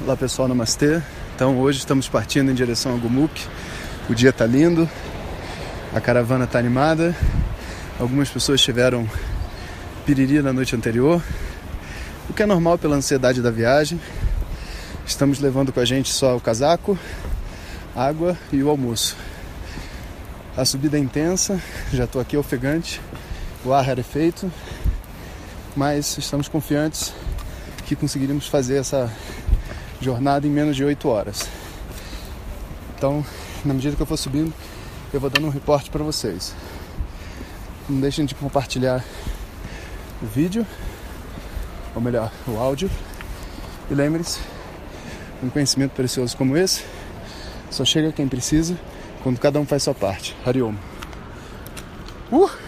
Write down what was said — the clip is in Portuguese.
Olá pessoal, namastê. Então hoje estamos partindo em direção a Gumuk. O dia está lindo, a caravana está animada. Algumas pessoas tiveram piriri na noite anterior, o que é normal pela ansiedade da viagem. Estamos levando com a gente só o casaco, água e o almoço. A subida é intensa, já estou aqui ofegante, o ar era feito, mas estamos confiantes que conseguiríamos fazer essa jornada em menos de 8 horas. Então, na medida que eu for subindo, eu vou dando um reporte para vocês. Não deixem de compartilhar o vídeo, ou melhor, o áudio. E lembre-se, um conhecimento precioso como esse só chega quem precisa quando cada um faz sua parte. Hariom. Uh!